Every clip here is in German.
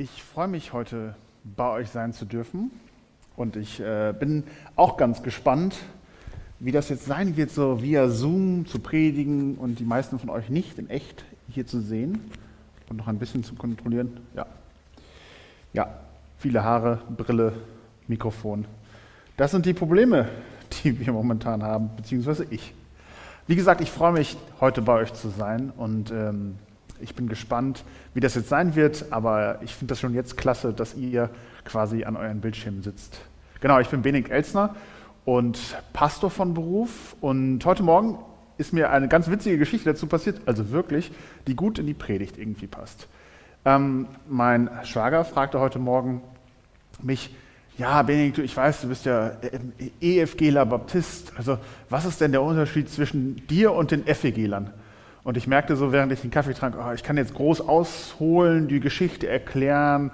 Ich freue mich heute bei euch sein zu dürfen und ich äh, bin auch ganz gespannt, wie das jetzt sein wird, so via Zoom zu predigen und die meisten von euch nicht in echt hier zu sehen und noch ein bisschen zu kontrollieren. Ja, ja, viele Haare, Brille, Mikrofon. Das sind die Probleme, die wir momentan haben, beziehungsweise ich. Wie gesagt, ich freue mich, heute bei euch zu sein und ähm, ich bin gespannt, wie das jetzt sein wird, aber ich finde das schon jetzt klasse, dass ihr quasi an euren Bildschirmen sitzt. Genau, ich bin Benedikt Elsner und Pastor von Beruf und heute Morgen ist mir eine ganz witzige Geschichte dazu passiert, also wirklich, die gut in die Predigt irgendwie passt. Ähm, mein Schwager fragte heute Morgen mich, ja, Benedikt, ich weiß, du bist ja EFGler Baptist. Also, was ist denn der Unterschied zwischen dir und den FEGlern? Und ich merkte so, während ich den Kaffee trank, oh, ich kann jetzt groß ausholen, die Geschichte erklären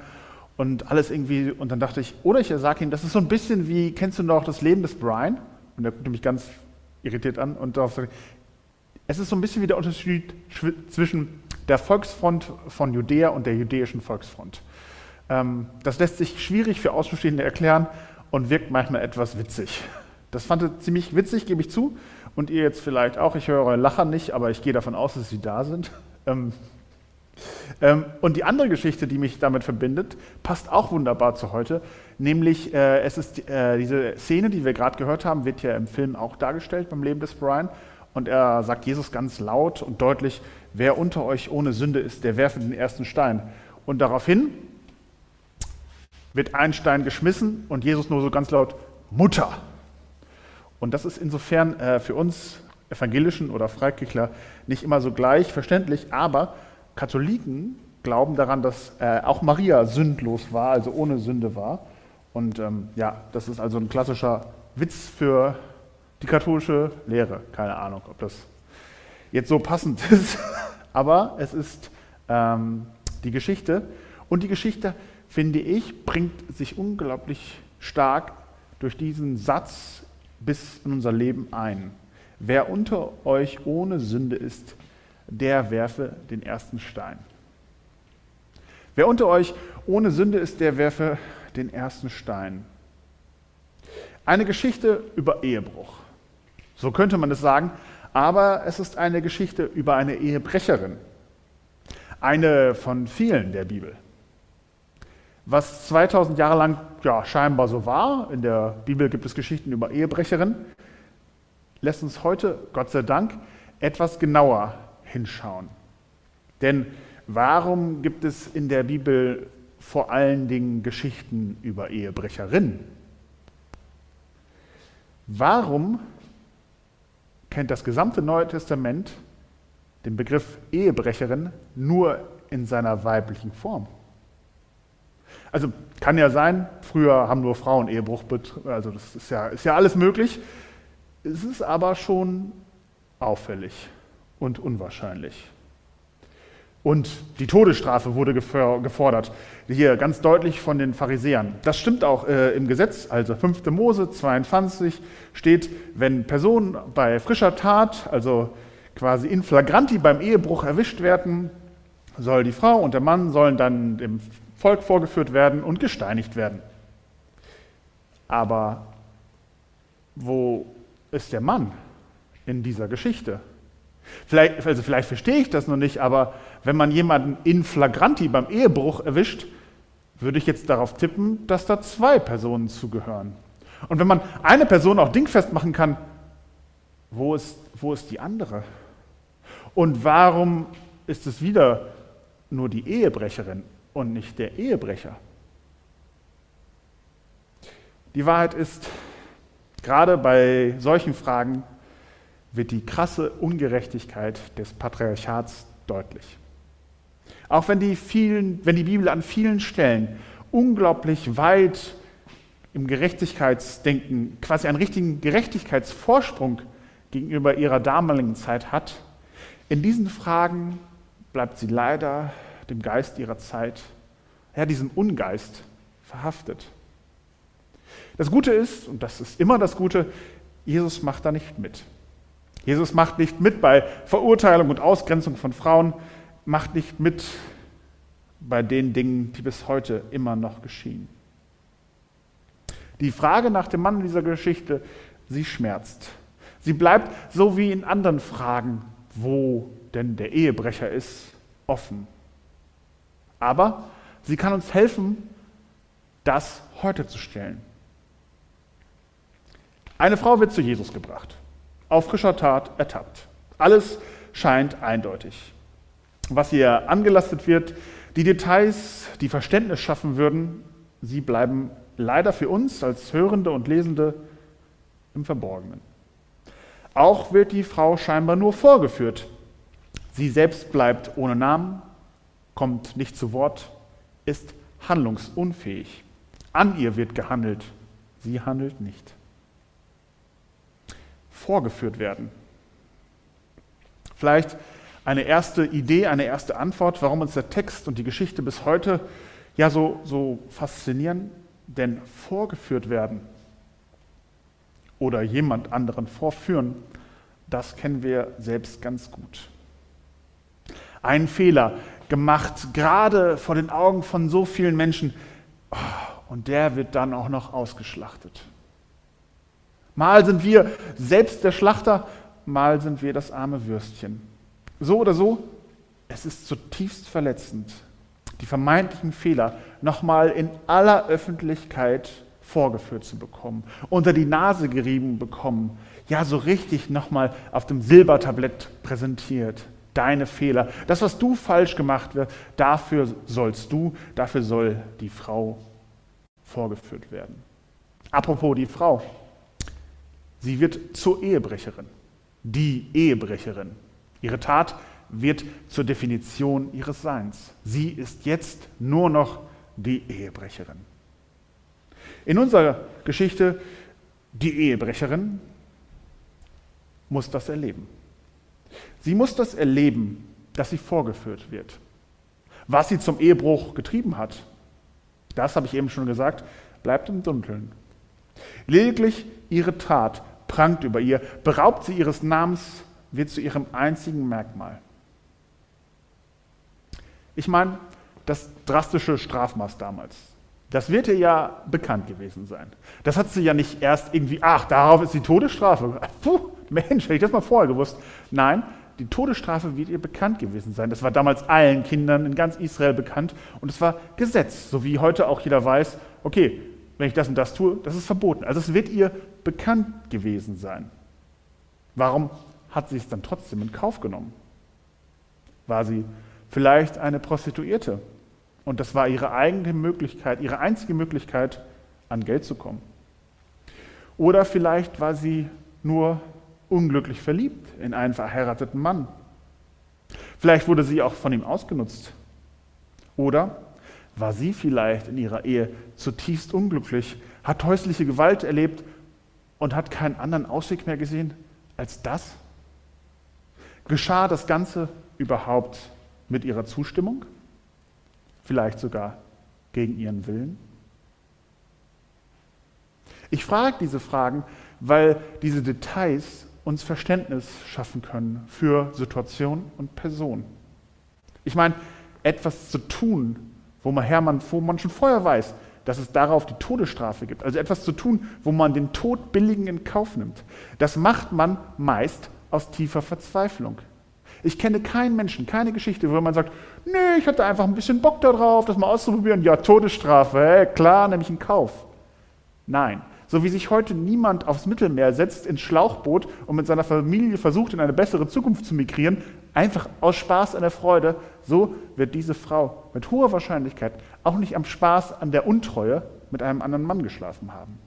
und alles irgendwie. Und dann dachte ich, oder ich sage ihm, das ist so ein bisschen wie, kennst du noch das Leben des Brian? Und er guckte mich ganz irritiert an und darauf sagte, es ist so ein bisschen wie der Unterschied zwischen der Volksfront von Judäa und der jüdischen Volksfront. Ähm, das lässt sich schwierig für Außenstehende erklären und wirkt manchmal etwas witzig. Das fand ich ziemlich witzig, gebe ich zu. Und ihr jetzt vielleicht auch. Ich höre eure Lacher nicht, aber ich gehe davon aus, dass sie da sind. Ähm, ähm, und die andere Geschichte, die mich damit verbindet, passt auch wunderbar zu heute. Nämlich, äh, es ist äh, diese Szene, die wir gerade gehört haben, wird ja im Film auch dargestellt beim Leben des Brian. Und er sagt Jesus ganz laut und deutlich: Wer unter euch ohne Sünde ist, der werfe den ersten Stein. Und daraufhin wird ein Stein geschmissen und Jesus nur so ganz laut: Mutter. Und das ist insofern äh, für uns Evangelischen oder Freikirchler nicht immer so gleich verständlich, aber Katholiken glauben daran, dass äh, auch Maria sündlos war, also ohne Sünde war. Und ähm, ja, das ist also ein klassischer Witz für die katholische Lehre. Keine Ahnung, ob das jetzt so passend ist, aber es ist ähm, die Geschichte. Und die Geschichte, finde ich, bringt sich unglaublich stark durch diesen Satz bis in unser Leben ein. Wer unter euch ohne Sünde ist, der werfe den ersten Stein. Wer unter euch ohne Sünde ist, der werfe den ersten Stein. Eine Geschichte über Ehebruch. So könnte man es sagen, aber es ist eine Geschichte über eine Ehebrecherin. Eine von vielen der Bibel. Was 2000 Jahre lang ja, scheinbar so war, in der Bibel gibt es Geschichten über Ehebrecherinnen, lässt uns heute, Gott sei Dank, etwas genauer hinschauen. Denn warum gibt es in der Bibel vor allen Dingen Geschichten über Ehebrecherinnen? Warum kennt das gesamte Neue Testament den Begriff Ehebrecherin nur in seiner weiblichen Form? Also kann ja sein, früher haben nur Frauen Ehebruch, also das ist ja, ist ja alles möglich. Es ist aber schon auffällig und unwahrscheinlich. Und die Todesstrafe wurde gefordert, hier ganz deutlich von den Pharisäern. Das stimmt auch äh, im Gesetz, also 5. Mose 22 steht, wenn Personen bei frischer Tat, also quasi in flagranti beim Ehebruch erwischt werden, soll die Frau und der Mann sollen dann dem Volk vorgeführt werden und gesteinigt werden. Aber wo ist der Mann in dieser Geschichte? Vielleicht, also vielleicht verstehe ich das noch nicht, aber wenn man jemanden in flagranti beim Ehebruch erwischt, würde ich jetzt darauf tippen, dass da zwei Personen zugehören. Und wenn man eine Person auch dingfest machen kann, wo ist, wo ist die andere? Und warum ist es wieder nur die Ehebrecherin und nicht der Ehebrecher. Die Wahrheit ist, gerade bei solchen Fragen wird die krasse Ungerechtigkeit des Patriarchats deutlich. Auch wenn die, vielen, wenn die Bibel an vielen Stellen unglaublich weit im Gerechtigkeitsdenken, quasi einen richtigen Gerechtigkeitsvorsprung gegenüber ihrer damaligen Zeit hat, in diesen Fragen bleibt sie leider dem Geist ihrer Zeit, ja, diesem Ungeist verhaftet. Das Gute ist, und das ist immer das Gute, Jesus macht da nicht mit. Jesus macht nicht mit bei Verurteilung und Ausgrenzung von Frauen, macht nicht mit bei den Dingen, die bis heute immer noch geschehen. Die Frage nach dem Mann in dieser Geschichte, sie schmerzt. Sie bleibt so wie in anderen Fragen, wo denn der Ehebrecher ist, offen. Aber sie kann uns helfen, das heute zu stellen. Eine Frau wird zu Jesus gebracht, auf frischer Tat ertappt. Alles scheint eindeutig. Was ihr angelastet wird, die Details, die Verständnis schaffen würden, sie bleiben leider für uns als Hörende und Lesende im Verborgenen. Auch wird die Frau scheinbar nur vorgeführt. Sie selbst bleibt ohne Namen, kommt nicht zu Wort, ist handlungsunfähig. An ihr wird gehandelt, sie handelt nicht. Vorgeführt werden. Vielleicht eine erste Idee, eine erste Antwort, warum uns der Text und die Geschichte bis heute ja so, so faszinieren. Denn vorgeführt werden oder jemand anderen vorführen, das kennen wir selbst ganz gut. Ein Fehler gemacht, gerade vor den Augen von so vielen Menschen, oh, und der wird dann auch noch ausgeschlachtet. Mal sind wir selbst der Schlachter, mal sind wir das arme Würstchen. So oder so, es ist zutiefst verletzend, die vermeintlichen Fehler nochmal in aller Öffentlichkeit vorgeführt zu bekommen, unter die Nase gerieben bekommen, ja so richtig nochmal auf dem Silbertablett präsentiert. Deine Fehler, das, was du falsch gemacht wird, dafür sollst du, dafür soll die Frau vorgeführt werden. Apropos die Frau, sie wird zur Ehebrecherin, die Ehebrecherin. Ihre Tat wird zur Definition ihres Seins. Sie ist jetzt nur noch die Ehebrecherin. In unserer Geschichte, die Ehebrecherin muss das erleben. Sie muss das erleben, dass sie vorgeführt wird. Was sie zum Ehebruch getrieben hat, das habe ich eben schon gesagt, bleibt im Dunkeln. Lediglich ihre Tat prangt über ihr, beraubt sie ihres Namens, wird zu ihrem einzigen Merkmal. Ich meine, das drastische Strafmaß damals, das wird ihr ja bekannt gewesen sein. Das hat sie ja nicht erst irgendwie, ach, darauf ist die Todesstrafe. Puh, Mensch, hätte ich das mal vorher gewusst. Nein, die Todesstrafe wird ihr bekannt gewesen sein. Das war damals allen Kindern in ganz Israel bekannt und es war Gesetz, so wie heute auch jeder weiß, okay, wenn ich das und das tue, das ist verboten. Also es wird ihr bekannt gewesen sein. Warum hat sie es dann trotzdem in Kauf genommen? War sie vielleicht eine Prostituierte. Und das war ihre eigene Möglichkeit, ihre einzige Möglichkeit, an Geld zu kommen. Oder vielleicht war sie nur unglücklich verliebt in einen verheirateten Mann. Vielleicht wurde sie auch von ihm ausgenutzt. Oder war sie vielleicht in ihrer Ehe zutiefst unglücklich, hat häusliche Gewalt erlebt und hat keinen anderen Ausweg mehr gesehen als das? Geschah das Ganze überhaupt mit ihrer Zustimmung? Vielleicht sogar gegen ihren Willen? Ich frage diese Fragen, weil diese Details uns Verständnis schaffen können für Situation und Person. Ich meine, etwas zu tun, wo man, Hermann, wo schon vorher weiß, dass es darauf die Todesstrafe gibt. Also etwas zu tun, wo man den Tod billigen in Kauf nimmt. Das macht man meist aus tiefer Verzweiflung. Ich kenne keinen Menschen, keine Geschichte, wo man sagt, nee, ich hatte einfach ein bisschen Bock darauf, das mal auszuprobieren. Ja, Todesstrafe, hey, klar, nehme ich in Kauf. Nein, so wie sich heute niemand aufs Mittelmeer setzt, ins Schlauchboot und mit seiner Familie versucht, in eine bessere Zukunft zu migrieren, einfach aus Spaß an der Freude, so wird diese Frau mit hoher Wahrscheinlichkeit auch nicht am Spaß an der Untreue mit einem anderen Mann geschlafen haben.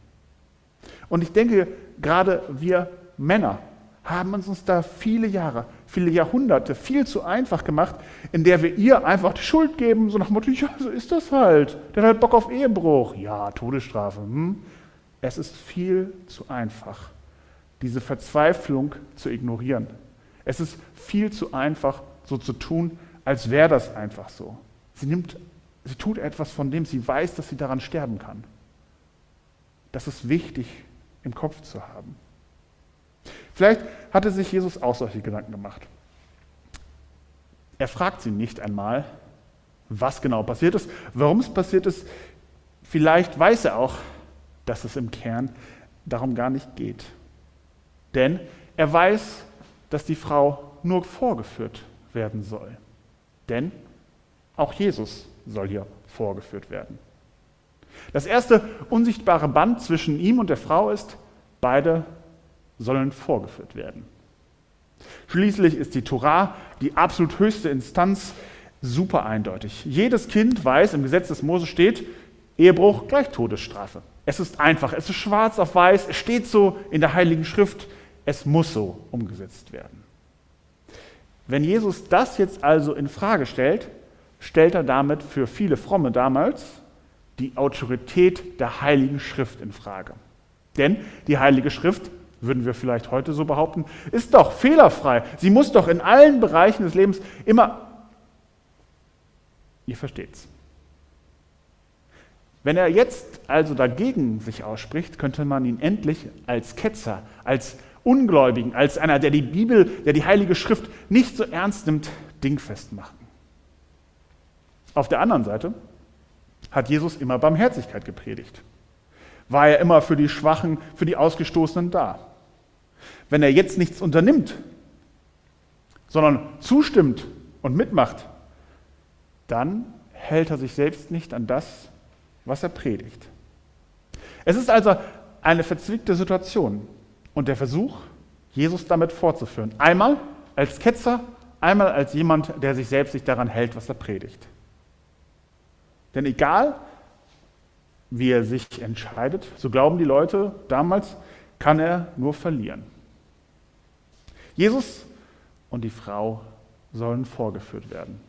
Und ich denke, gerade wir Männer haben uns da viele Jahre, viele Jahrhunderte viel zu einfach gemacht, in der wir ihr einfach die Schuld geben, so nach dem Motto, ja, so ist das halt. Der hat halt Bock auf Ehebruch. Ja, Todesstrafe. Hm. Es ist viel zu einfach, diese Verzweiflung zu ignorieren. Es ist viel zu einfach, so zu tun, als wäre das einfach so. Sie nimmt, sie tut etwas, von dem sie weiß, dass sie daran sterben kann. Das ist wichtig im Kopf zu haben. Vielleicht hatte sich Jesus auch solche Gedanken gemacht. Er fragt sie nicht einmal, was genau passiert ist, warum es passiert ist. Vielleicht weiß er auch, dass es im Kern darum gar nicht geht. Denn er weiß, dass die Frau nur vorgeführt werden soll. Denn auch Jesus soll hier vorgeführt werden. Das erste unsichtbare Band zwischen ihm und der Frau ist, beide sollen vorgeführt werden. Schließlich ist die Torah die absolut höchste Instanz super eindeutig. Jedes Kind weiß, im Gesetz des Mose steht, Ehebruch gleich Todesstrafe. Es ist einfach, es ist schwarz auf weiß, es steht so in der Heiligen Schrift, es muss so umgesetzt werden. Wenn Jesus das jetzt also in Frage stellt, stellt er damit für viele Fromme damals die Autorität der Heiligen Schrift in Frage. Denn die Heilige Schrift, würden wir vielleicht heute so behaupten, ist doch fehlerfrei. Sie muss doch in allen Bereichen des Lebens immer. Ihr versteht's. Wenn er jetzt also dagegen sich ausspricht, könnte man ihn endlich als Ketzer, als Ungläubigen, als einer, der die Bibel, der die Heilige Schrift nicht so ernst nimmt, dingfest machen. Auf der anderen Seite hat Jesus immer Barmherzigkeit gepredigt. War er immer für die Schwachen, für die Ausgestoßenen da. Wenn er jetzt nichts unternimmt, sondern zustimmt und mitmacht, dann hält er sich selbst nicht an das, was er predigt. Es ist also eine verzwickte Situation und der Versuch, Jesus damit fortzuführen. Einmal als Ketzer, einmal als jemand, der sich selbst nicht daran hält, was er predigt. Denn egal, wie er sich entscheidet, so glauben die Leute damals, kann er nur verlieren. Jesus und die Frau sollen vorgeführt werden.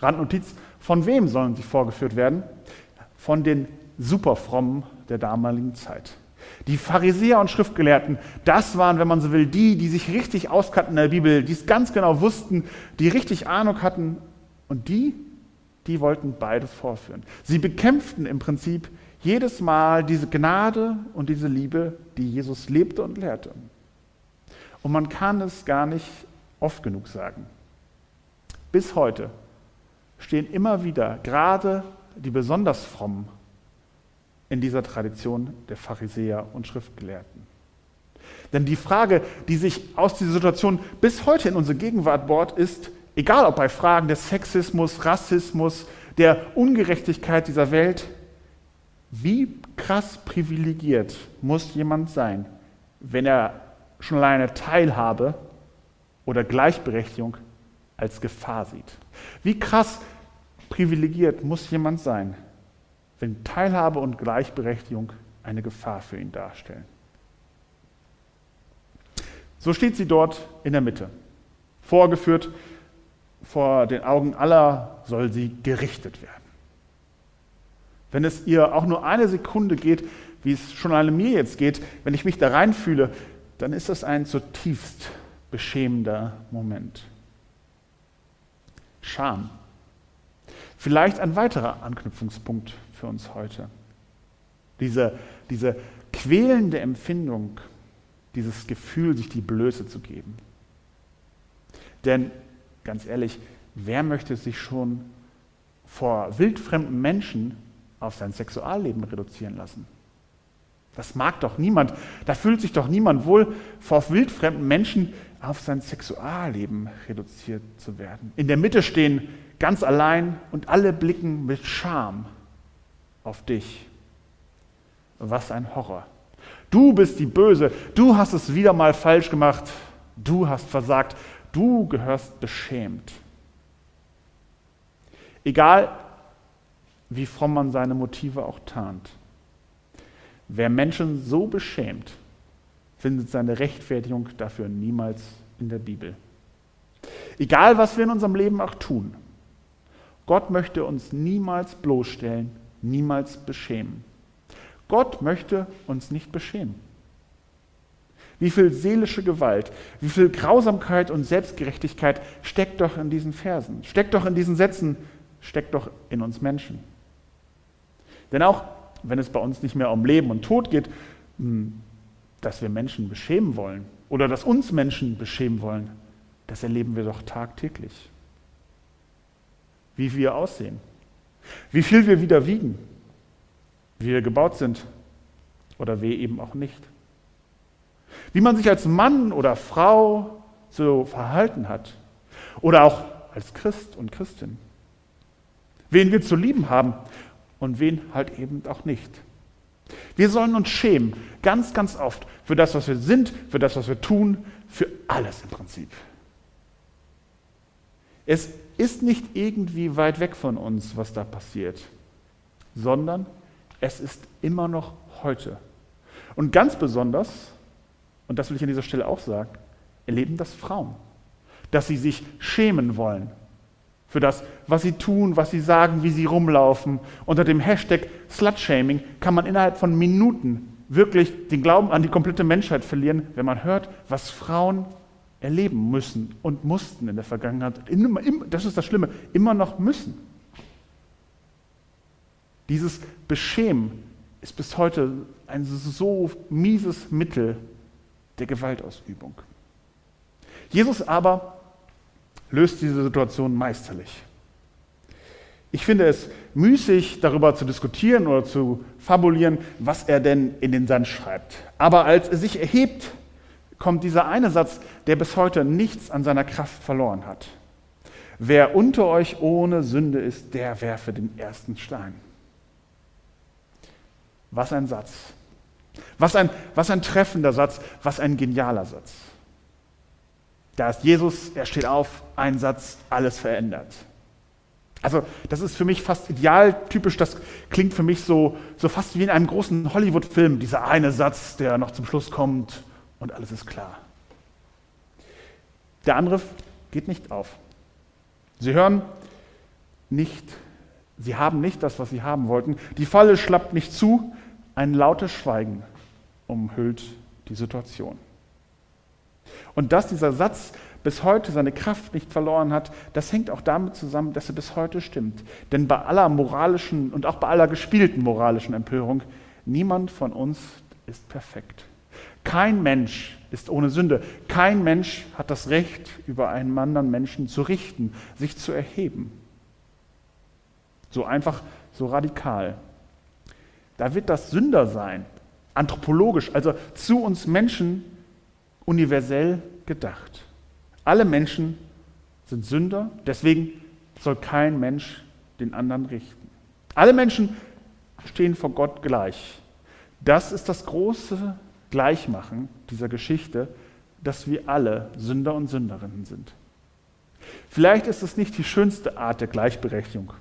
Randnotiz, von wem sollen sie vorgeführt werden? Von den Superfrommen der damaligen Zeit. Die Pharisäer und Schriftgelehrten, das waren, wenn man so will, die, die sich richtig auskannten in der Bibel, die es ganz genau wussten, die richtig Ahnung hatten und die, die wollten beide vorführen. Sie bekämpften im Prinzip jedes Mal diese Gnade und diese Liebe, die Jesus lebte und lehrte. Und man kann es gar nicht oft genug sagen. Bis heute stehen immer wieder gerade die besonders frommen in dieser Tradition der Pharisäer und Schriftgelehrten. Denn die Frage, die sich aus dieser Situation bis heute in unsere Gegenwart bohrt, ist, egal ob bei Fragen des Sexismus, Rassismus, der Ungerechtigkeit dieser Welt, wie krass privilegiert muss jemand sein, wenn er schon alleine Teilhabe oder Gleichberechtigung als Gefahr sieht? Wie krass privilegiert muss jemand sein, wenn Teilhabe und Gleichberechtigung eine Gefahr für ihn darstellen. So steht sie dort in der Mitte. Vorgeführt vor den Augen aller soll sie gerichtet werden. Wenn es ihr auch nur eine Sekunde geht, wie es schon allein mir jetzt geht, wenn ich mich da reinfühle, dann ist das ein zutiefst beschämender Moment. Scham. Vielleicht ein weiterer Anknüpfungspunkt für uns heute. Diese, diese quälende Empfindung, dieses Gefühl, sich die Blöße zu geben. Denn ganz ehrlich, wer möchte sich schon vor wildfremden Menschen auf sein Sexualleben reduzieren lassen? Das mag doch niemand. Da fühlt sich doch niemand wohl, vor wildfremden Menschen auf sein Sexualleben reduziert zu werden. In der Mitte stehen ganz allein und alle blicken mit Scham auf dich. Was ein Horror. Du bist die Böse, du hast es wieder mal falsch gemacht, du hast versagt, du gehörst beschämt. Egal, wie fromm man seine Motive auch tarnt. Wer Menschen so beschämt, findet seine Rechtfertigung dafür niemals in der Bibel. Egal, was wir in unserem Leben auch tun, Gott möchte uns niemals bloßstellen niemals beschämen. Gott möchte uns nicht beschämen. Wie viel seelische Gewalt, wie viel Grausamkeit und Selbstgerechtigkeit steckt doch in diesen Versen, steckt doch in diesen Sätzen, steckt doch in uns Menschen. Denn auch wenn es bei uns nicht mehr um Leben und Tod geht, hm, dass wir Menschen beschämen wollen oder dass uns Menschen beschämen wollen, das erleben wir doch tagtäglich. wie wir aussehen, wie viel wir wieder wiegen, wie wir gebaut sind oder wie eben auch nicht. Wie man sich als Mann oder Frau zu verhalten hat oder auch als Christ und Christin. Wen wir zu lieben haben und wen halt eben auch nicht. Wir sollen uns schämen, ganz, ganz oft, für das, was wir sind, für das, was wir tun, für alles im Prinzip. Es ist nicht irgendwie weit weg von uns, was da passiert, sondern es ist immer noch heute. Und ganz besonders, und das will ich an dieser Stelle auch sagen, erleben das Frauen, dass sie sich schämen wollen für das, was sie tun, was sie sagen, wie sie rumlaufen. Unter dem Hashtag Slutshaming kann man innerhalb von Minuten wirklich den Glauben an die komplette Menschheit verlieren, wenn man hört, was Frauen erleben müssen und mussten in der Vergangenheit. Das ist das Schlimme, immer noch müssen. Dieses Beschämen ist bis heute ein so mieses Mittel der Gewaltausübung. Jesus aber löst diese Situation meisterlich. Ich finde es müßig, darüber zu diskutieren oder zu fabulieren, was er denn in den Sand schreibt. Aber als er sich erhebt, kommt dieser eine Satz, der bis heute nichts an seiner Kraft verloren hat. Wer unter euch ohne Sünde ist, der werfe den ersten Stein. Was ein Satz. Was ein, was ein treffender Satz, was ein genialer Satz. Da ist Jesus, er steht auf, ein Satz, alles verändert. Also das ist für mich fast idealtypisch, das klingt für mich so, so fast wie in einem großen Hollywood-Film, dieser eine Satz, der noch zum Schluss kommt und alles ist klar. Der Angriff geht nicht auf. Sie hören nicht, sie haben nicht das, was sie haben wollten. Die Falle schlappt nicht zu, ein lautes Schweigen umhüllt die Situation. Und dass dieser Satz bis heute seine Kraft nicht verloren hat, das hängt auch damit zusammen, dass er bis heute stimmt. Denn bei aller moralischen und auch bei aller gespielten moralischen Empörung, niemand von uns ist perfekt. Kein Mensch ist ohne Sünde. Kein Mensch hat das Recht, über einen anderen Menschen zu richten, sich zu erheben. So einfach, so radikal. Da wird das Sündersein anthropologisch, also zu uns Menschen universell gedacht. Alle Menschen sind Sünder, deswegen soll kein Mensch den anderen richten. Alle Menschen stehen vor Gott gleich. Das ist das große Gleichmachen dieser Geschichte, dass wir alle Sünder und Sünderinnen sind. Vielleicht ist es nicht die schönste Art der Gleichberechtigung,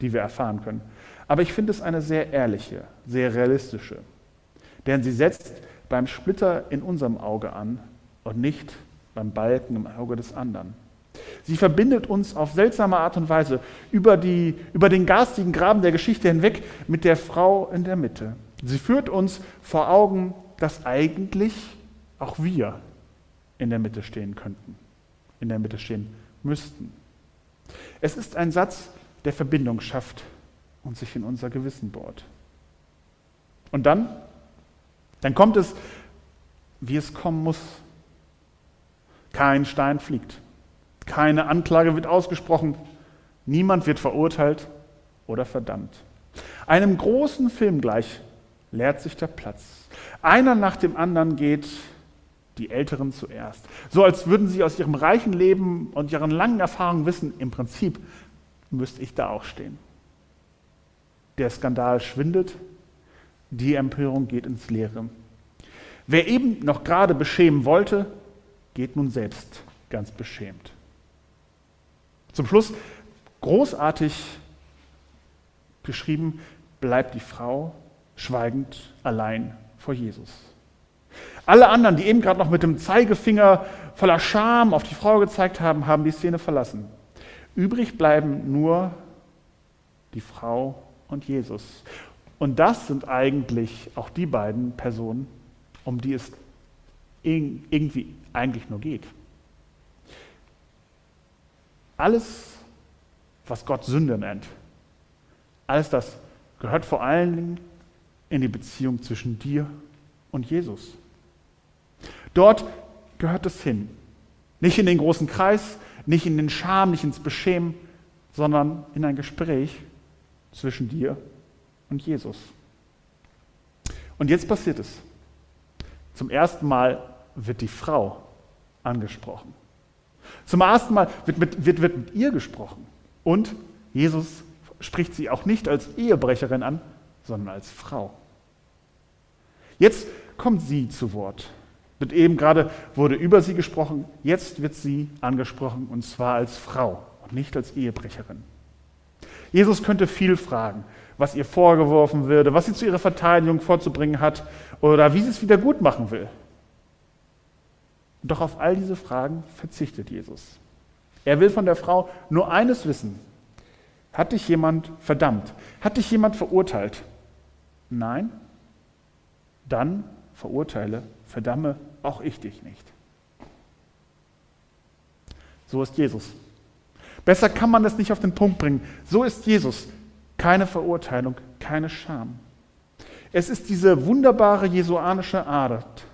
die wir erfahren können, aber ich finde es eine sehr ehrliche, sehr realistische. Denn sie setzt beim Splitter in unserem Auge an und nicht beim Balken im Auge des anderen. Sie verbindet uns auf seltsame Art und Weise über, die, über den garstigen Graben der Geschichte hinweg mit der Frau in der Mitte. Sie führt uns vor Augen, dass eigentlich auch wir in der Mitte stehen könnten, in der Mitte stehen müssten. Es ist ein Satz, der Verbindung schafft und sich in unser Gewissen bohrt. Und dann dann kommt es, wie es kommen muss. Kein Stein fliegt. Keine Anklage wird ausgesprochen. Niemand wird verurteilt oder verdammt. Einem großen Film gleich leert sich der Platz. Einer nach dem anderen geht, die Älteren zuerst. So als würden sie aus ihrem reichen Leben und ihren langen Erfahrungen wissen, im Prinzip müsste ich da auch stehen. Der Skandal schwindet, die Empörung geht ins Leere. Wer eben noch gerade beschämen wollte, geht nun selbst ganz beschämt. Zum Schluss, großartig geschrieben, bleibt die Frau schweigend allein vor Jesus. Alle anderen, die eben gerade noch mit dem Zeigefinger voller Scham auf die Frau gezeigt haben, haben die Szene verlassen. Übrig bleiben nur die Frau und Jesus. Und das sind eigentlich auch die beiden Personen, um die es irgendwie eigentlich nur geht. Alles, was Gott Sünde nennt, alles das gehört vor allen Dingen in die Beziehung zwischen dir und Jesus. Dort gehört es hin. Nicht in den großen Kreis, nicht in den Scham, nicht ins Beschämen, sondern in ein Gespräch zwischen dir und Jesus. Und jetzt passiert es. Zum ersten Mal wird die Frau angesprochen. Zum ersten Mal wird mit, wird, wird mit ihr gesprochen. Und Jesus spricht sie auch nicht als Ehebrecherin an, sondern als Frau. Jetzt kommt sie zu Wort. Wird eben gerade wurde über sie gesprochen, jetzt wird sie angesprochen und zwar als Frau und nicht als Ehebrecherin. Jesus könnte viel fragen, was ihr vorgeworfen würde, was sie zu ihrer Verteidigung vorzubringen hat oder wie sie es wieder gut machen will. Doch auf all diese Fragen verzichtet Jesus. Er will von der Frau nur eines wissen. Hat dich jemand verdammt? Hat dich jemand verurteilt? Nein? Dann verurteile, verdamme auch ich dich nicht. So ist Jesus. Besser kann man das nicht auf den Punkt bringen. So ist Jesus. Keine Verurteilung, keine Scham. Es ist diese wunderbare jesuanische Art,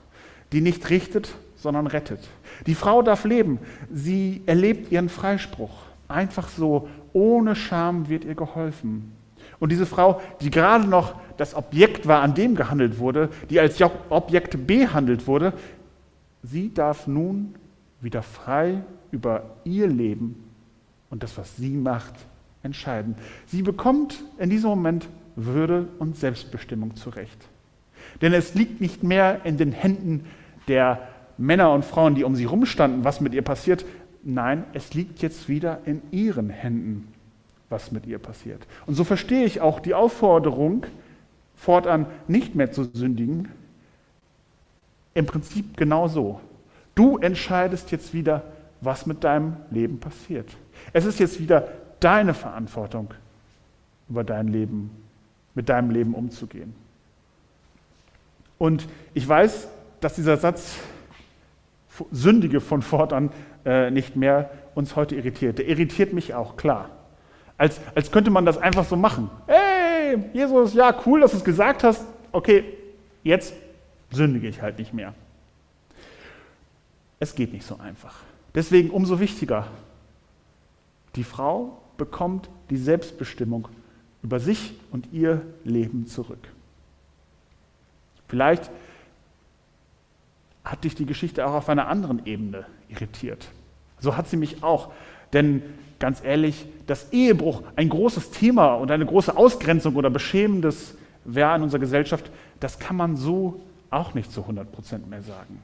die nicht richtet, sondern rettet. Die Frau darf leben. Sie erlebt ihren Freispruch. Einfach so, ohne Scham wird ihr geholfen. Und diese Frau, die gerade noch das Objekt war, an dem gehandelt wurde, die als Objekt behandelt wurde, sie darf nun wieder frei über ihr Leben und das, was sie macht, entscheiden. Sie bekommt in diesem Moment Würde und Selbstbestimmung zurecht. Denn es liegt nicht mehr in den Händen der Männer und Frauen, die um sie rumstanden, was mit ihr passiert. Nein, es liegt jetzt wieder in ihren Händen, was mit ihr passiert. Und so verstehe ich auch die Aufforderung, fortan nicht mehr zu sündigen, im Prinzip genau so. Du entscheidest jetzt wieder, was mit deinem Leben passiert. Es ist jetzt wieder deine Verantwortung, über dein Leben, mit deinem Leben umzugehen. Und ich weiß, dass dieser Satz Sündige von fortan äh, nicht mehr uns heute irritiert. Der irritiert mich auch, klar. Als, als könnte man das einfach so machen. Hey, Jesus, ja, cool, dass du es gesagt hast. Okay, jetzt sündige ich halt nicht mehr. Es geht nicht so einfach. Deswegen umso wichtiger. Die Frau bekommt die Selbstbestimmung über sich und ihr Leben zurück. Vielleicht hat dich die Geschichte auch auf einer anderen Ebene irritiert. So hat sie mich auch. Denn ganz ehrlich, dass Ehebruch ein großes Thema und eine große Ausgrenzung oder Beschämendes wäre in unserer Gesellschaft, das kann man so auch nicht zu 100 Prozent mehr sagen.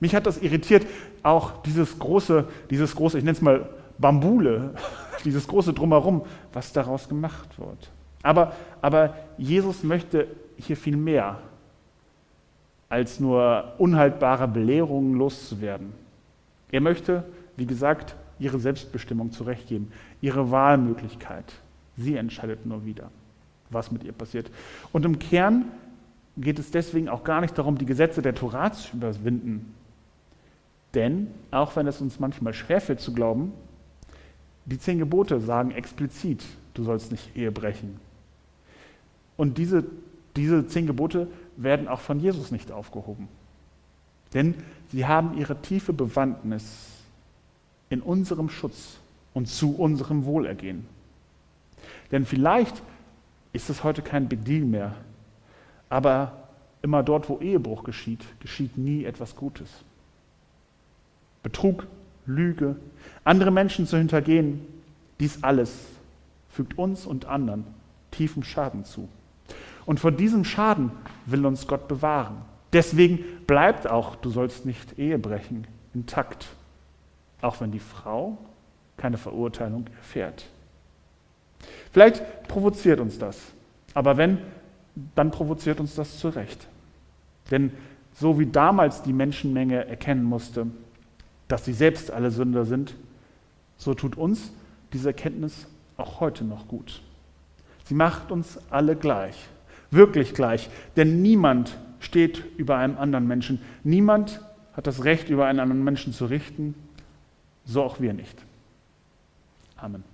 Mich hat das irritiert, auch dieses große, dieses große, ich nenne es mal Bambule, dieses große Drumherum, was daraus gemacht wird. Aber, aber Jesus möchte hier viel mehr als nur unhaltbare Belehrungen loszuwerden. Er möchte, wie gesagt, ihre Selbstbestimmung zurechtgeben, ihre Wahlmöglichkeit. Sie entscheidet nur wieder, was mit ihr passiert. Und im Kern geht es deswegen auch gar nicht darum, die Gesetze der Torah zu überwinden, denn, auch wenn es uns manchmal schwerfällt zu glauben, die zehn Gebote sagen explizit, du sollst nicht Ehe brechen. Und diese, diese zehn Gebote werden auch von Jesus nicht aufgehoben. Denn sie haben ihre tiefe Bewandtnis in unserem Schutz und zu unserem Wohlergehen. Denn vielleicht ist es heute kein Big Deal mehr, aber immer dort, wo Ehebruch geschieht, geschieht nie etwas Gutes. Betrug, Lüge, andere Menschen zu hintergehen, dies alles fügt uns und anderen tiefen Schaden zu. Und vor diesem Schaden will uns Gott bewahren. Deswegen bleibt auch, du sollst nicht Ehe brechen, intakt, auch wenn die Frau keine Verurteilung erfährt. Vielleicht provoziert uns das, aber wenn, dann provoziert uns das zu Recht. Denn so wie damals die Menschenmenge erkennen musste, dass sie selbst alle Sünder sind, so tut uns diese Erkenntnis auch heute noch gut. Sie macht uns alle gleich, wirklich gleich, denn niemand steht über einem anderen Menschen. Niemand hat das Recht, über einen anderen Menschen zu richten, so auch wir nicht. Amen.